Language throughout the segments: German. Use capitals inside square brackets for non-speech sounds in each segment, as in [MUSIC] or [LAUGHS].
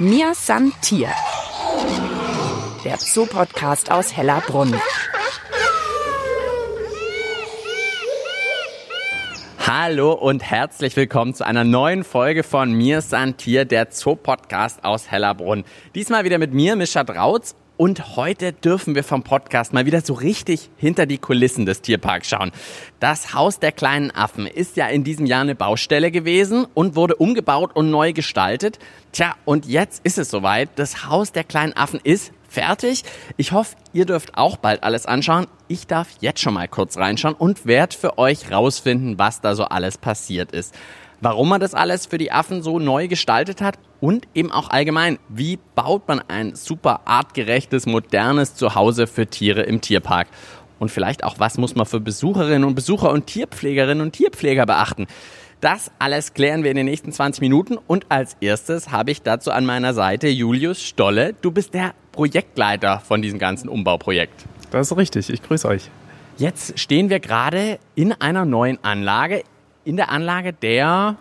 Mir san Tier. Der Zoo-Podcast aus Hellerbrunn. Hallo und herzlich willkommen zu einer neuen Folge von Mir san Tier, der Zoo-Podcast aus Hellerbrunn. Diesmal wieder mit mir, Mischa Drautz. Und heute dürfen wir vom Podcast mal wieder so richtig hinter die Kulissen des Tierparks schauen. Das Haus der kleinen Affen ist ja in diesem Jahr eine Baustelle gewesen und wurde umgebaut und neu gestaltet. Tja, und jetzt ist es soweit. Das Haus der kleinen Affen ist fertig. Ich hoffe, ihr dürft auch bald alles anschauen. Ich darf jetzt schon mal kurz reinschauen und werde für euch rausfinden, was da so alles passiert ist warum man das alles für die Affen so neu gestaltet hat und eben auch allgemein, wie baut man ein super artgerechtes, modernes Zuhause für Tiere im Tierpark. Und vielleicht auch, was muss man für Besucherinnen und Besucher und Tierpflegerinnen und Tierpfleger beachten. Das alles klären wir in den nächsten 20 Minuten und als erstes habe ich dazu an meiner Seite Julius Stolle. Du bist der Projektleiter von diesem ganzen Umbauprojekt. Das ist richtig, ich grüße euch. Jetzt stehen wir gerade in einer neuen Anlage in der Anlage der...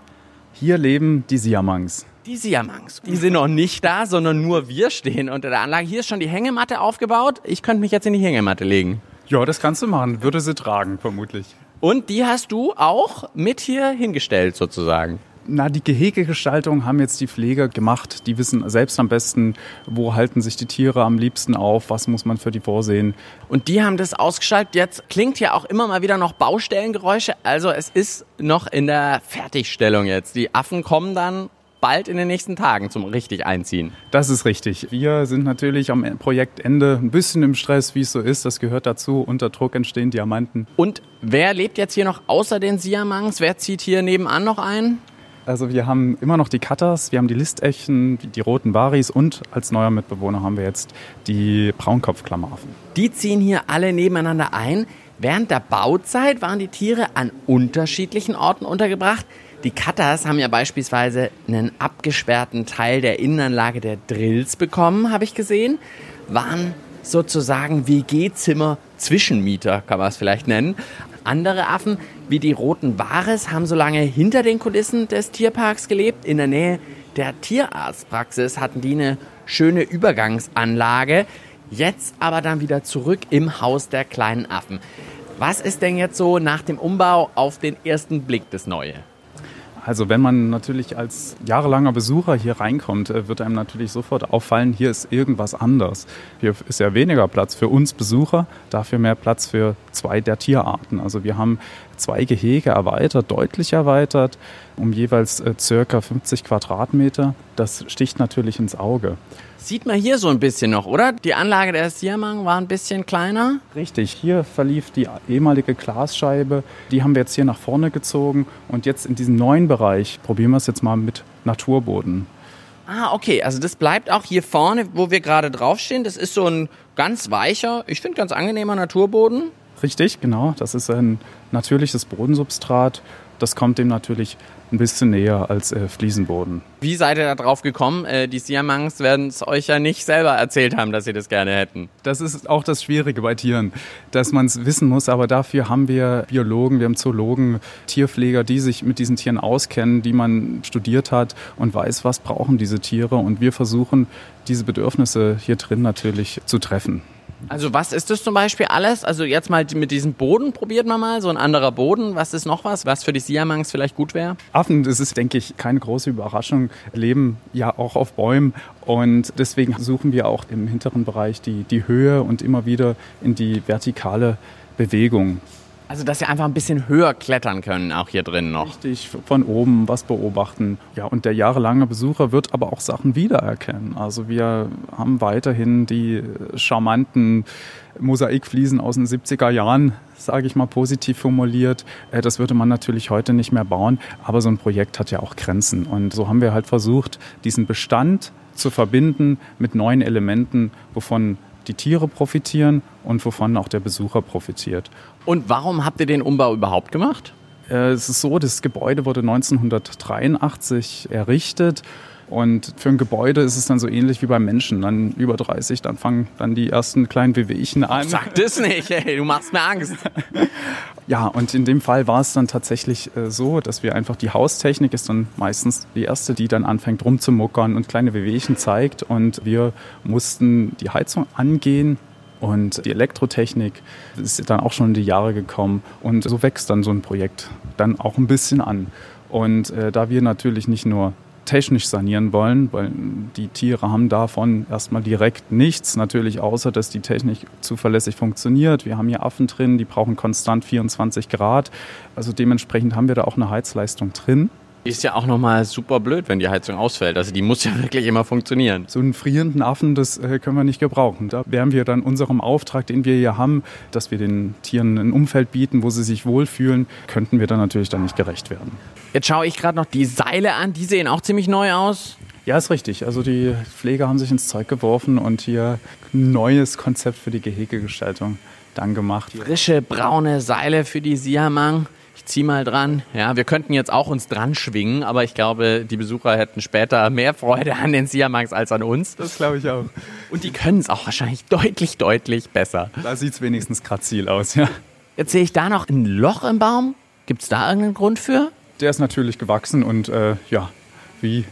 Hier leben die Siamangs. Die Siamangs. Die sind noch nicht da, sondern nur wir stehen unter der Anlage. Hier ist schon die Hängematte aufgebaut. Ich könnte mich jetzt in die Hängematte legen. Ja, das kannst du machen. Würde sie tragen, vermutlich. Und die hast du auch mit hier hingestellt, sozusagen. Na, die Gehegegestaltung haben jetzt die Pfleger gemacht. Die wissen selbst am besten, wo halten sich die Tiere am liebsten auf, was muss man für die vorsehen. Und die haben das ausgestaltet. Jetzt klingt hier auch immer mal wieder noch Baustellengeräusche. Also es ist noch in der Fertigstellung jetzt. Die Affen kommen dann bald in den nächsten Tagen zum richtig einziehen. Das ist richtig. Wir sind natürlich am Projektende ein bisschen im Stress, wie es so ist. Das gehört dazu. Unter Druck entstehen Diamanten. Und wer lebt jetzt hier noch außer den Siamangs? Wer zieht hier nebenan noch ein? Also wir haben immer noch die Cutters, wir haben die Listechen, die roten Baris und als neuer Mitbewohner haben wir jetzt die Braunkopfklamaraffen. Die ziehen hier alle nebeneinander ein. Während der Bauzeit waren die Tiere an unterschiedlichen Orten untergebracht. Die Cutters haben ja beispielsweise einen abgesperrten Teil der Innenanlage der Drills bekommen, habe ich gesehen. Waren sozusagen WG-Zimmer Zwischenmieter, kann man es vielleicht nennen. Andere Affen, wie die roten Wares, haben so lange hinter den Kulissen des Tierparks gelebt. In der Nähe der Tierarztpraxis hatten die eine schöne Übergangsanlage. Jetzt aber dann wieder zurück im Haus der kleinen Affen. Was ist denn jetzt so nach dem Umbau auf den ersten Blick das Neue? Also wenn man natürlich als jahrelanger Besucher hier reinkommt, äh, wird einem natürlich sofort auffallen, hier ist irgendwas anders. Hier ist ja weniger Platz für uns Besucher, dafür mehr Platz für zwei der Tierarten. Also wir haben zwei Gehege erweitert, deutlich erweitert, um jeweils äh, circa 50 Quadratmeter. Das sticht natürlich ins Auge. Sieht man hier so ein bisschen noch, oder? Die Anlage der Siamang war ein bisschen kleiner. Richtig, hier verlief die ehemalige Glasscheibe. Die haben wir jetzt hier nach vorne gezogen. Und jetzt in diesem neuen Bereich probieren wir es jetzt mal mit Naturboden. Ah, okay. Also das bleibt auch hier vorne, wo wir gerade draufstehen. Das ist so ein ganz weicher, ich finde ganz angenehmer Naturboden. Richtig, genau. Das ist ein natürliches Bodensubstrat. Das kommt dem natürlich ein bisschen näher als äh, Fliesenboden. Wie seid ihr da drauf gekommen? Äh, die Siamangs werden es euch ja nicht selber erzählt haben, dass sie das gerne hätten. Das ist auch das Schwierige bei Tieren, dass man es wissen muss. Aber dafür haben wir Biologen, wir haben Zoologen, Tierpfleger, die sich mit diesen Tieren auskennen, die man studiert hat und weiß, was brauchen diese Tiere. Und wir versuchen, diese Bedürfnisse hier drin natürlich zu treffen. Also was ist das zum Beispiel alles? Also jetzt mal mit diesem Boden probiert man mal, so ein anderer Boden. Was ist noch was, was für die Siamangs vielleicht gut wäre? Affen, das ist, denke ich, keine große Überraschung, leben ja auch auf Bäumen und deswegen suchen wir auch im hinteren Bereich die, die Höhe und immer wieder in die vertikale Bewegung. Also, dass sie einfach ein bisschen höher klettern können, auch hier drin noch. Richtig, von oben was beobachten. Ja, und der jahrelange Besucher wird aber auch Sachen wiedererkennen. Also, wir haben weiterhin die charmanten Mosaikfliesen aus den 70er Jahren, sage ich mal positiv formuliert. Äh, das würde man natürlich heute nicht mehr bauen, aber so ein Projekt hat ja auch Grenzen. Und so haben wir halt versucht, diesen Bestand zu verbinden mit neuen Elementen, wovon die Tiere profitieren und wovon auch der Besucher profitiert. Und warum habt ihr den Umbau überhaupt gemacht? Äh, es ist so, das Gebäude wurde 1983 errichtet und für ein Gebäude ist es dann so ähnlich wie beim Menschen. Dann über 30, dann fangen dann die ersten kleinen Wehwehchen an. Sag das nicht, ey, du machst mir Angst. [LAUGHS] Ja, und in dem Fall war es dann tatsächlich äh, so, dass wir einfach die Haustechnik ist dann meistens die erste, die dann anfängt rumzumuckern und kleine Wehwehchen zeigt. Und wir mussten die Heizung angehen und die Elektrotechnik ist dann auch schon in die Jahre gekommen. Und so wächst dann so ein Projekt dann auch ein bisschen an. Und äh, da wir natürlich nicht nur technisch sanieren wollen, weil die Tiere haben davon erstmal direkt nichts, natürlich außer, dass die Technik zuverlässig funktioniert. Wir haben hier Affen drin, die brauchen konstant 24 Grad. Also dementsprechend haben wir da auch eine Heizleistung drin. Ist ja auch nochmal super blöd, wenn die Heizung ausfällt. Also die muss ja [LAUGHS] wirklich immer funktionieren. So einen frierenden Affen, das äh, können wir nicht gebrauchen. Da wären wir dann unserem Auftrag, den wir hier haben, dass wir den Tieren ein Umfeld bieten, wo sie sich wohlfühlen, könnten wir dann natürlich dann nicht gerecht werden. Jetzt schaue ich gerade noch die Seile an. Die sehen auch ziemlich neu aus. Ja, ist richtig. Also die Pfleger haben sich ins Zeug geworfen und hier ein neues Konzept für die Gehegegestaltung dann gemacht. Frische braune Seile für die Siamang zieh mal dran. Ja, wir könnten jetzt auch uns dran schwingen, aber ich glaube, die Besucher hätten später mehr Freude an den Siamangs als an uns. Das glaube ich auch. Und die können es auch wahrscheinlich deutlich, deutlich besser. Da sieht es wenigstens grazil aus, ja. Jetzt sehe ich da noch ein Loch im Baum. Gibt es da irgendeinen Grund für? Der ist natürlich gewachsen und äh, ja, wie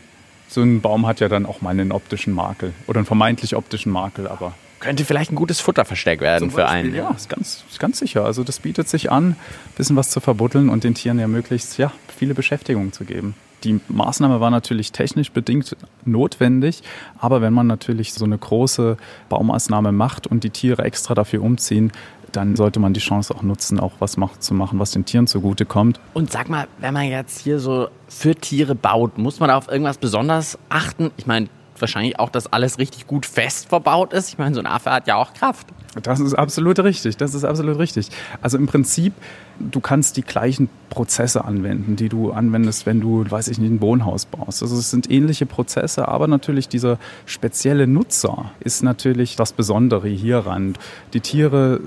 so ein Baum hat ja dann auch mal einen optischen Makel oder einen vermeintlich optischen Makel, aber könnte vielleicht ein gutes Futterversteck werden für einen. Ja, ist ganz, ist ganz sicher. Also das bietet sich an, ein bisschen was zu verbuddeln und den Tieren ja möglichst ja, viele Beschäftigungen zu geben. Die Maßnahme war natürlich technisch bedingt notwendig, aber wenn man natürlich so eine große Baumaßnahme macht und die Tiere extra dafür umziehen, dann sollte man die Chance auch nutzen, auch was zu machen, was den Tieren zugutekommt. Und sag mal, wenn man jetzt hier so für Tiere baut, muss man da auf irgendwas besonders achten? Ich meine, wahrscheinlich auch, dass alles richtig gut fest verbaut ist. Ich meine, so ein Affe hat ja auch Kraft. Das ist absolut richtig. Das ist absolut richtig. Also im Prinzip, du kannst die gleichen Prozesse anwenden, die du anwendest, wenn du, weiß ich nicht, ein Wohnhaus baust. Also es sind ähnliche Prozesse, aber natürlich dieser spezielle Nutzer ist natürlich das Besondere hieran. Die Tiere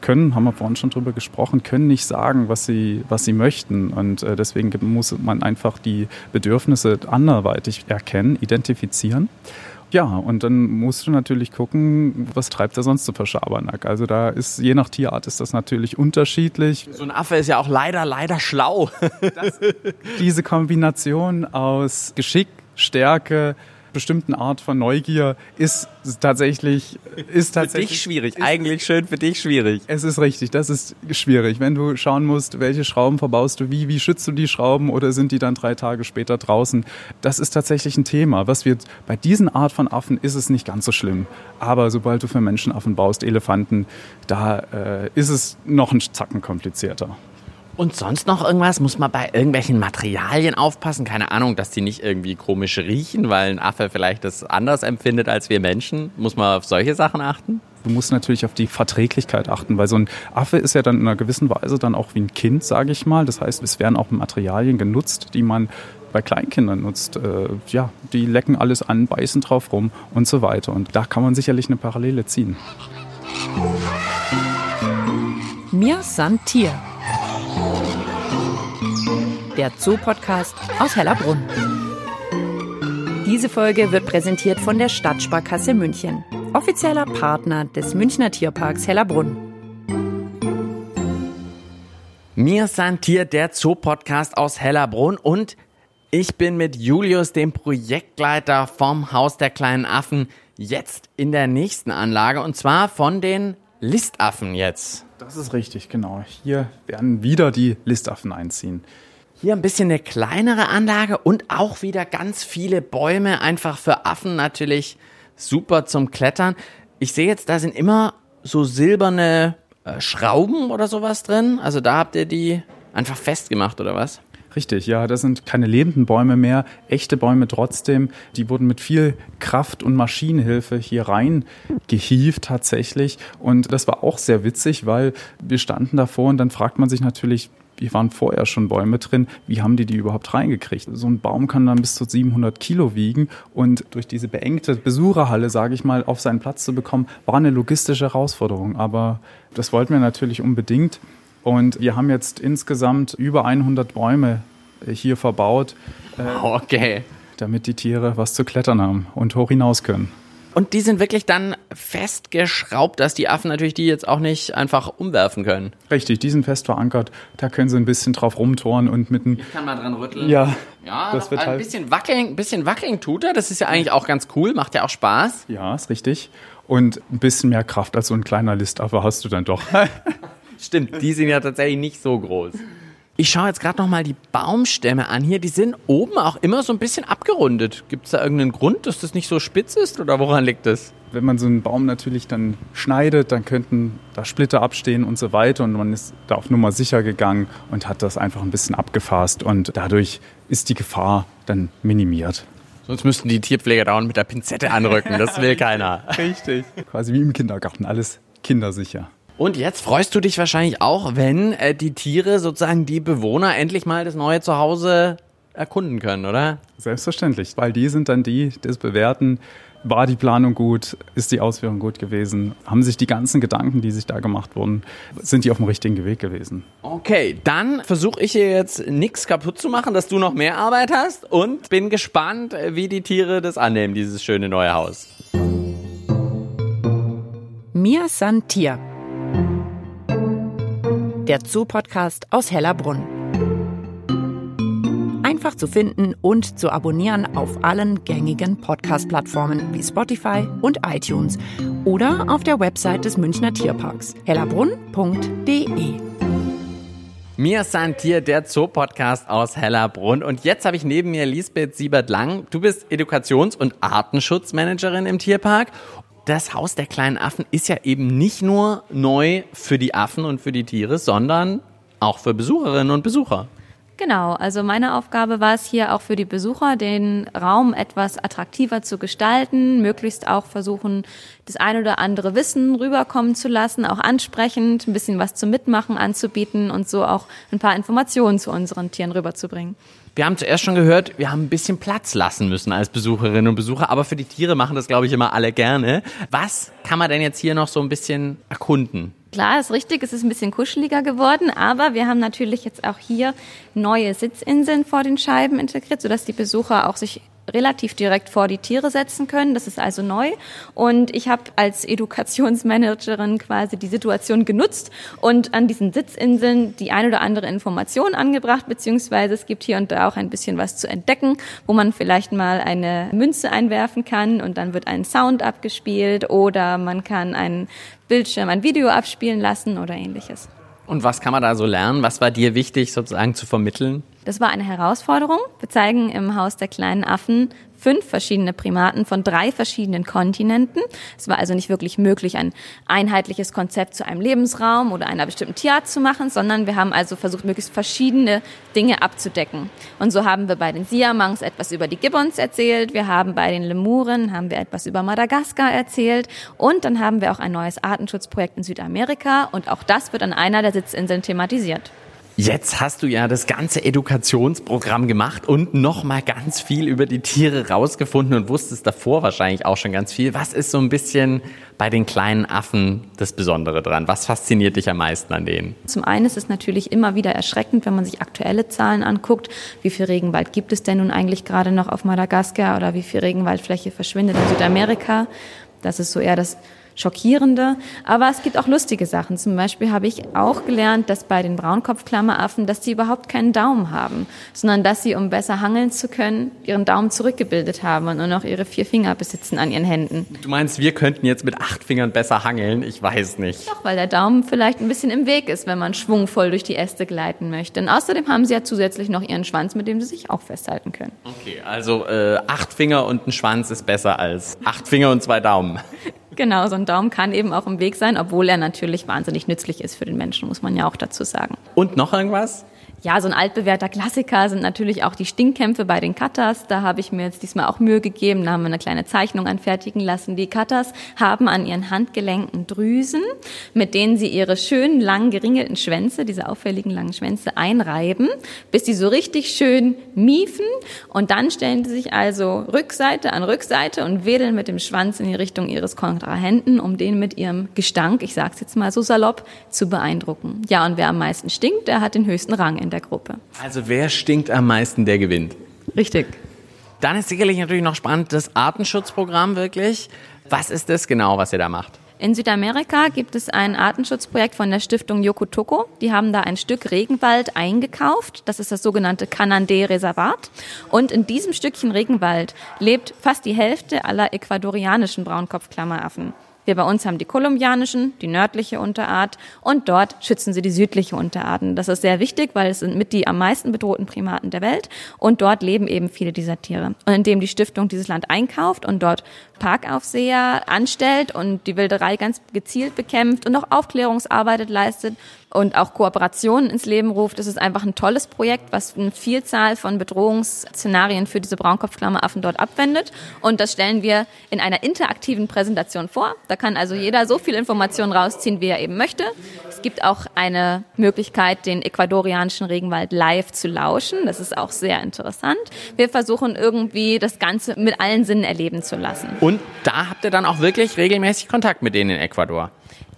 können, haben wir vorhin schon drüber gesprochen, können nicht sagen, was sie, was sie möchten. Und äh, deswegen muss man einfach die Bedürfnisse anderweitig erkennen, identifizieren. Ja, und dann musst du natürlich gucken, was treibt er sonst so für Schabernack. Also da ist, je nach Tierart ist das natürlich unterschiedlich. So ein Affe ist ja auch leider, leider schlau. Das, diese Kombination aus Geschick, Stärke, bestimmten Art von Neugier ist tatsächlich ist tatsächlich für dich schwierig. Ist, Eigentlich schön für dich schwierig. Es ist richtig, das ist schwierig, wenn du schauen musst, welche Schrauben verbaust du wie, wie schützt du die Schrauben oder sind die dann drei Tage später draußen. Das ist tatsächlich ein Thema. Was wird bei diesen Art von Affen ist es nicht ganz so schlimm, aber sobald du für Menschenaffen baust, Elefanten, da äh, ist es noch ein Zacken komplizierter. Und sonst noch irgendwas? Muss man bei irgendwelchen Materialien aufpassen? Keine Ahnung, dass die nicht irgendwie komisch riechen, weil ein Affe vielleicht das anders empfindet als wir Menschen. Muss man auf solche Sachen achten? Du musst natürlich auf die Verträglichkeit achten, weil so ein Affe ist ja dann in einer gewissen Weise dann auch wie ein Kind, sage ich mal. Das heißt, es werden auch Materialien genutzt, die man bei Kleinkindern nutzt. Äh, ja, die lecken alles an, beißen drauf rum und so weiter. Und da kann man sicherlich eine Parallele ziehen. Mir san Tier der Zoo-Podcast aus Hellerbrunn. Diese Folge wird präsentiert von der Stadtsparkasse München, offizieller Partner des Münchner Tierparks Hellerbrunn. Mir sind hier der Zoo-Podcast aus Hellerbrunn und ich bin mit Julius, dem Projektleiter vom Haus der kleinen Affen, jetzt in der nächsten Anlage und zwar von den Listaffen jetzt. Das ist richtig, genau. Hier werden wieder die Listaffen einziehen. Hier ein bisschen eine kleinere Anlage und auch wieder ganz viele Bäume, einfach für Affen natürlich super zum Klettern. Ich sehe jetzt, da sind immer so silberne äh, Schrauben oder sowas drin. Also da habt ihr die einfach festgemacht oder was? Richtig, ja, das sind keine lebenden Bäume mehr, echte Bäume trotzdem. Die wurden mit viel Kraft und Maschinenhilfe hier rein gehievt tatsächlich. Und das war auch sehr witzig, weil wir standen davor und dann fragt man sich natürlich, hier waren vorher schon Bäume drin. Wie haben die die überhaupt reingekriegt? So ein Baum kann dann bis zu 700 Kilo wiegen und durch diese beengte Besucherhalle, sage ich mal, auf seinen Platz zu bekommen, war eine logistische Herausforderung. Aber das wollten wir natürlich unbedingt. Und wir haben jetzt insgesamt über 100 Bäume hier verbaut. Okay. Damit die Tiere was zu klettern haben und hoch hinaus können. Und die sind wirklich dann festgeschraubt, dass die Affen natürlich die jetzt auch nicht einfach umwerfen können. Richtig, die sind fest verankert. Da können sie ein bisschen drauf rumtoren und mit einem. Ich kann mal dran rütteln. Ja, Ja, das wird ein halt. bisschen wackeln, bisschen wackeln tut er. Das ist ja eigentlich auch ganz cool, macht ja auch Spaß. Ja, ist richtig. Und ein bisschen mehr Kraft als so ein kleiner Listaffe hast du dann doch. [LAUGHS] Stimmt, die sind ja tatsächlich nicht so groß. Ich schaue jetzt gerade noch mal die Baumstämme an hier. Die sind oben auch immer so ein bisschen abgerundet. Gibt es da irgendeinen Grund, dass das nicht so spitz ist oder woran liegt das? Wenn man so einen Baum natürlich dann schneidet, dann könnten da Splitter abstehen und so weiter. Und man ist da auf Nummer sicher gegangen und hat das einfach ein bisschen abgefasst. Und dadurch ist die Gefahr dann minimiert. Sonst müssten die Tierpfleger dauernd mit der Pinzette anrücken. Das will keiner. [LAUGHS] Richtig. Quasi wie im Kindergarten, alles kindersicher. Und jetzt freust du dich wahrscheinlich auch, wenn äh, die Tiere sozusagen die Bewohner endlich mal das neue Zuhause erkunden können, oder? Selbstverständlich, weil die sind dann die, die das bewerten. War die Planung gut? Ist die Ausführung gut gewesen? Haben sich die ganzen Gedanken, die sich da gemacht wurden, sind die auf dem richtigen Weg gewesen? Okay, dann versuche ich hier jetzt nichts kaputt zu machen, dass du noch mehr Arbeit hast und bin gespannt, äh, wie die Tiere das annehmen, dieses schöne neue Haus. Mir san Tier. Der Zoo-Podcast aus Hellerbrunn. Einfach zu finden und zu abonnieren auf allen gängigen Podcast-Plattformen wie Spotify und iTunes oder auf der Website des Münchner Tierparks hellerbrunn.de. Mir Santier, der Zoo-Podcast aus Hellerbrunn. Und jetzt habe ich neben mir Lisbeth Siebert-Lang. Du bist Edukations- und Artenschutzmanagerin im Tierpark. Das Haus der kleinen Affen ist ja eben nicht nur neu für die Affen und für die Tiere, sondern auch für Besucherinnen und Besucher. Genau, also meine Aufgabe war es hier auch für die Besucher, den Raum etwas attraktiver zu gestalten, möglichst auch versuchen, das ein oder andere Wissen rüberkommen zu lassen, auch ansprechend, ein bisschen was zum Mitmachen anzubieten und so auch ein paar Informationen zu unseren Tieren rüberzubringen. Wir haben zuerst schon gehört, wir haben ein bisschen Platz lassen müssen als Besucherinnen und Besucher, aber für die Tiere machen das, glaube ich, immer alle gerne. Was kann man denn jetzt hier noch so ein bisschen erkunden? Klar, ist richtig, es ist ein bisschen kuscheliger geworden, aber wir haben natürlich jetzt auch hier neue Sitzinseln vor den Scheiben integriert, sodass die Besucher auch sich relativ direkt vor die Tiere setzen können. Das ist also neu. Und ich habe als Edukationsmanagerin quasi die Situation genutzt und an diesen Sitzinseln die ein oder andere Information angebracht, beziehungsweise es gibt hier und da auch ein bisschen was zu entdecken, wo man vielleicht mal eine Münze einwerfen kann und dann wird ein Sound abgespielt oder man kann einen Bildschirm ein Video abspielen lassen oder ähnliches. Und was kann man da so lernen? Was war dir wichtig sozusagen zu vermitteln? Das war eine Herausforderung. Wir zeigen im Haus der kleinen Affen fünf verschiedene Primaten von drei verschiedenen Kontinenten. Es war also nicht wirklich möglich, ein einheitliches Konzept zu einem Lebensraum oder einer bestimmten Tierart zu machen, sondern wir haben also versucht, möglichst verschiedene Dinge abzudecken. Und so haben wir bei den Siamangs etwas über die Gibbons erzählt, wir haben bei den Lemuren haben wir etwas über Madagaskar erzählt und dann haben wir auch ein neues Artenschutzprojekt in Südamerika und auch das wird an einer der Sitzinseln thematisiert. Jetzt hast du ja das ganze Edukationsprogramm gemacht und noch mal ganz viel über die Tiere rausgefunden und wusstest davor wahrscheinlich auch schon ganz viel. Was ist so ein bisschen bei den kleinen Affen das Besondere dran? Was fasziniert dich am meisten an denen? Zum einen ist es natürlich immer wieder erschreckend, wenn man sich aktuelle Zahlen anguckt. Wie viel Regenwald gibt es denn nun eigentlich gerade noch auf Madagaskar oder wie viel Regenwaldfläche verschwindet in Südamerika? Das ist so eher das schockierende. Aber es gibt auch lustige Sachen. Zum Beispiel habe ich auch gelernt, dass bei den Braunkopfklammeraffen, dass die überhaupt keinen Daumen haben, sondern dass sie, um besser hangeln zu können, ihren Daumen zurückgebildet haben und nur noch ihre vier Finger besitzen an ihren Händen. Du meinst, wir könnten jetzt mit acht Fingern besser hangeln? Ich weiß nicht. Doch, weil der Daumen vielleicht ein bisschen im Weg ist, wenn man schwungvoll durch die Äste gleiten möchte. Und außerdem haben sie ja zusätzlich noch ihren Schwanz, mit dem sie sich auch festhalten können. Okay, also äh, acht Finger und ein Schwanz ist besser als acht Finger und zwei Daumen. [LAUGHS] Genau, so ein Daumen kann eben auch im Weg sein, obwohl er natürlich wahnsinnig nützlich ist für den Menschen, muss man ja auch dazu sagen. Und noch irgendwas? Ja, so ein altbewährter Klassiker sind natürlich auch die Stinkkämpfe bei den Cutters. Da habe ich mir jetzt diesmal auch Mühe gegeben. Da haben wir eine kleine Zeichnung anfertigen lassen. Die Cutters haben an ihren Handgelenken Drüsen, mit denen sie ihre schönen, langen, geringelten Schwänze, diese auffälligen langen Schwänze, einreiben, bis die so richtig schön miefen. Und dann stellen sie sich also Rückseite an Rückseite und wedeln mit dem Schwanz in die Richtung ihres Kontrahenten, um den mit ihrem Gestank, ich sag's jetzt mal so salopp, zu beeindrucken. Ja, und wer am meisten stinkt, der hat den höchsten Rang in der Gruppe. Also wer stinkt am meisten, der gewinnt. Richtig. Dann ist sicherlich natürlich noch spannend das Artenschutzprogramm wirklich. Was ist das genau, was ihr da macht? In Südamerika gibt es ein Artenschutzprojekt von der Stiftung Yokotoko. Die haben da ein Stück Regenwald eingekauft. Das ist das sogenannte Canandé-Reservat. Und in diesem Stückchen Regenwald lebt fast die Hälfte aller ecuadorianischen Braunkopfklammeraffen. Wir bei uns haben die kolumbianischen, die nördliche Unterart und dort schützen sie die südliche Unterarten. Das ist sehr wichtig, weil es sind mit die am meisten bedrohten Primaten der Welt und dort leben eben viele dieser Tiere. Und indem die Stiftung dieses Land einkauft und dort Parkaufseher anstellt und die Wilderei ganz gezielt bekämpft und auch Aufklärungsarbeit leistet und auch Kooperationen ins Leben ruft. Es ist einfach ein tolles Projekt, was eine Vielzahl von Bedrohungsszenarien für diese Braunkopfklammeraffen dort abwendet. Und das stellen wir in einer interaktiven Präsentation vor. Da kann also jeder so viel Informationen rausziehen, wie er eben möchte. Es gibt auch eine Möglichkeit, den ecuadorianischen Regenwald live zu lauschen. Das ist auch sehr interessant. Wir versuchen irgendwie das Ganze mit allen Sinnen erleben zu lassen. Und da habt ihr dann auch wirklich regelmäßig Kontakt mit denen in Ecuador?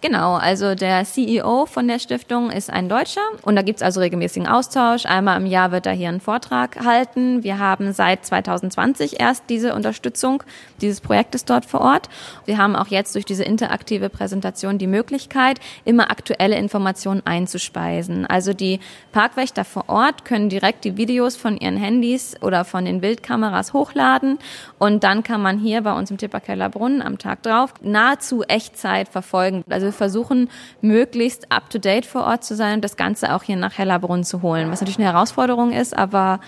Genau, also der CEO von der Stiftung ist ein Deutscher und da gibt's also regelmäßigen Austausch. Einmal im Jahr wird er hier einen Vortrag halten. Wir haben seit 2020 erst diese Unterstützung dieses Projektes dort vor Ort. Wir haben auch jetzt durch diese interaktive Präsentation die Möglichkeit, immer aktuelle Informationen einzuspeisen. Also die Parkwächter vor Ort können direkt die Videos von ihren Handys oder von den Bildkameras hochladen und dann kann man hier bei uns im Tipperkeller Brunnen am Tag drauf nahezu Echtzeit verfolgen. Also versuchen, möglichst up-to-date vor Ort zu sein und das Ganze auch hier nach Hellerbrunn zu holen, was natürlich eine Herausforderung ist, aber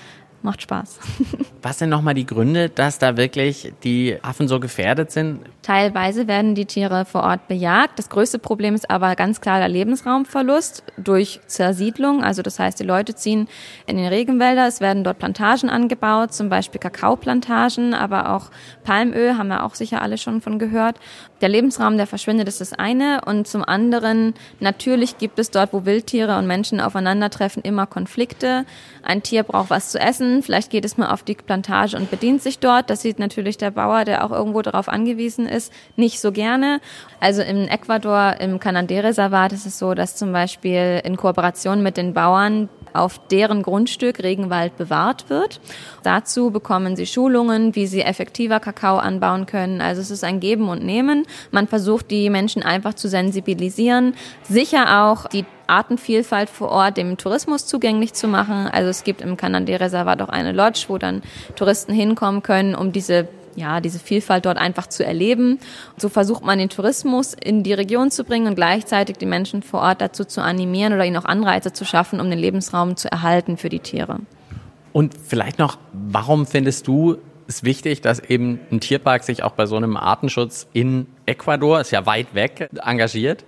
macht Spaß. [LAUGHS] Was sind nochmal die Gründe, dass da wirklich die Affen so gefährdet sind? Teilweise werden die Tiere vor Ort bejagt. Das größte Problem ist aber ganz klar der Lebensraumverlust durch Zersiedlung. Also das heißt, die Leute ziehen in den Regenwälder, es werden dort Plantagen angebaut, zum Beispiel Kakaoplantagen, aber auch Palmöl, haben wir auch sicher alle schon von gehört. Der Lebensraum, der verschwindet, ist das eine. Und zum anderen, natürlich gibt es dort, wo Wildtiere und Menschen aufeinandertreffen, immer Konflikte. Ein Tier braucht was zu essen, vielleicht geht es mal auf die Plantage und bedient sich dort. Das sieht natürlich der Bauer, der auch irgendwo darauf angewiesen ist, nicht so gerne. Also im Ecuador, im Canandé-Reservat ist es so, dass zum Beispiel in Kooperation mit den Bauern auf deren Grundstück Regenwald bewahrt wird. Dazu bekommen sie Schulungen, wie sie effektiver Kakao anbauen können. Also es ist ein Geben und Nehmen. Man versucht, die Menschen einfach zu sensibilisieren, sicher auch die Artenvielfalt vor Ort dem Tourismus zugänglich zu machen. Also es gibt im Canandé-Reservat auch eine Lodge, wo dann Touristen hinkommen können, um diese ja, diese Vielfalt dort einfach zu erleben. So versucht man den Tourismus in die Region zu bringen und gleichzeitig die Menschen vor Ort dazu zu animieren oder ihnen auch Anreize zu schaffen, um den Lebensraum zu erhalten für die Tiere. Und vielleicht noch, warum findest du es wichtig, dass eben ein Tierpark sich auch bei so einem Artenschutz in Ecuador, ist ja weit weg, engagiert?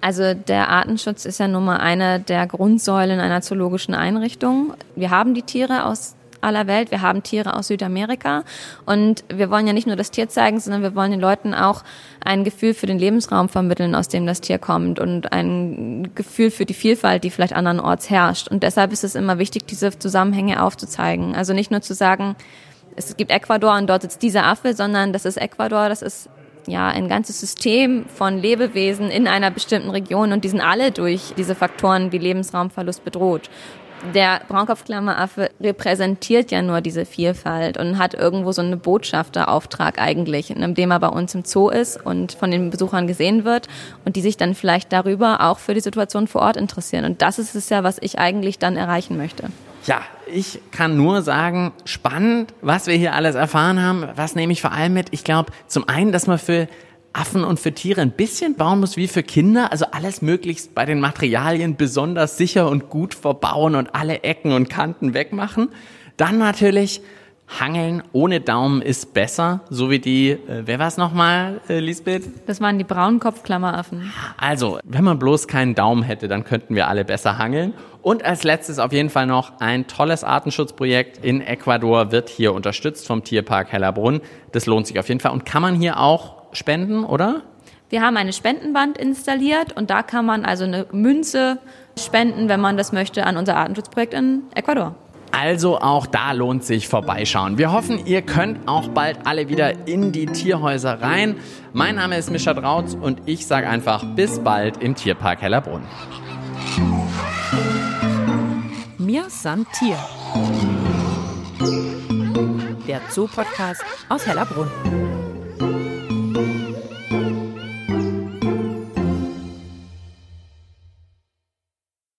Also der Artenschutz ist ja nun mal eine der Grundsäulen einer zoologischen Einrichtung. Wir haben die Tiere aus aller Welt. Wir haben Tiere aus Südamerika und wir wollen ja nicht nur das Tier zeigen, sondern wir wollen den Leuten auch ein Gefühl für den Lebensraum vermitteln, aus dem das Tier kommt und ein Gefühl für die Vielfalt, die vielleicht andernorts herrscht. Und deshalb ist es immer wichtig, diese Zusammenhänge aufzuzeigen. Also nicht nur zu sagen, es gibt Ecuador und dort sitzt dieser Affe, sondern das ist Ecuador, das ist ja, ein ganzes System von Lebewesen in einer bestimmten Region und die sind alle durch diese Faktoren wie Lebensraumverlust bedroht der Braunkopfklammeraffe repräsentiert ja nur diese Vielfalt und hat irgendwo so einen Botschafterauftrag eigentlich, in dem er bei uns im Zoo ist und von den Besuchern gesehen wird und die sich dann vielleicht darüber auch für die Situation vor Ort interessieren. Und das ist es ja, was ich eigentlich dann erreichen möchte. Ja, ich kann nur sagen, spannend, was wir hier alles erfahren haben. Was nehme ich vor allem mit? Ich glaube, zum einen, dass man für Affen und für Tiere ein bisschen bauen muss wie für Kinder. Also alles möglichst bei den Materialien besonders sicher und gut verbauen und alle Ecken und Kanten wegmachen. Dann natürlich Hangeln ohne Daumen ist besser, so wie die, äh, wer war es nochmal, äh, Lisbeth? Das waren die braunen Kopfklammeraffen. Also, wenn man bloß keinen Daumen hätte, dann könnten wir alle besser hangeln. Und als letztes auf jeden Fall noch ein tolles Artenschutzprojekt in Ecuador wird hier unterstützt vom Tierpark Hellerbrunn. Das lohnt sich auf jeden Fall und kann man hier auch spenden, oder? Wir haben eine Spendenwand installiert und da kann man also eine Münze spenden, wenn man das möchte, an unser Artenschutzprojekt in Ecuador. Also auch da lohnt sich vorbeischauen. Wir hoffen, ihr könnt auch bald alle wieder in die Tierhäuser rein. Mein Name ist Mischa Drautz und ich sage einfach bis bald im Tierpark Hellerbrunn. Mir san Tier. Der Zoo-Podcast aus Hellerbrunn.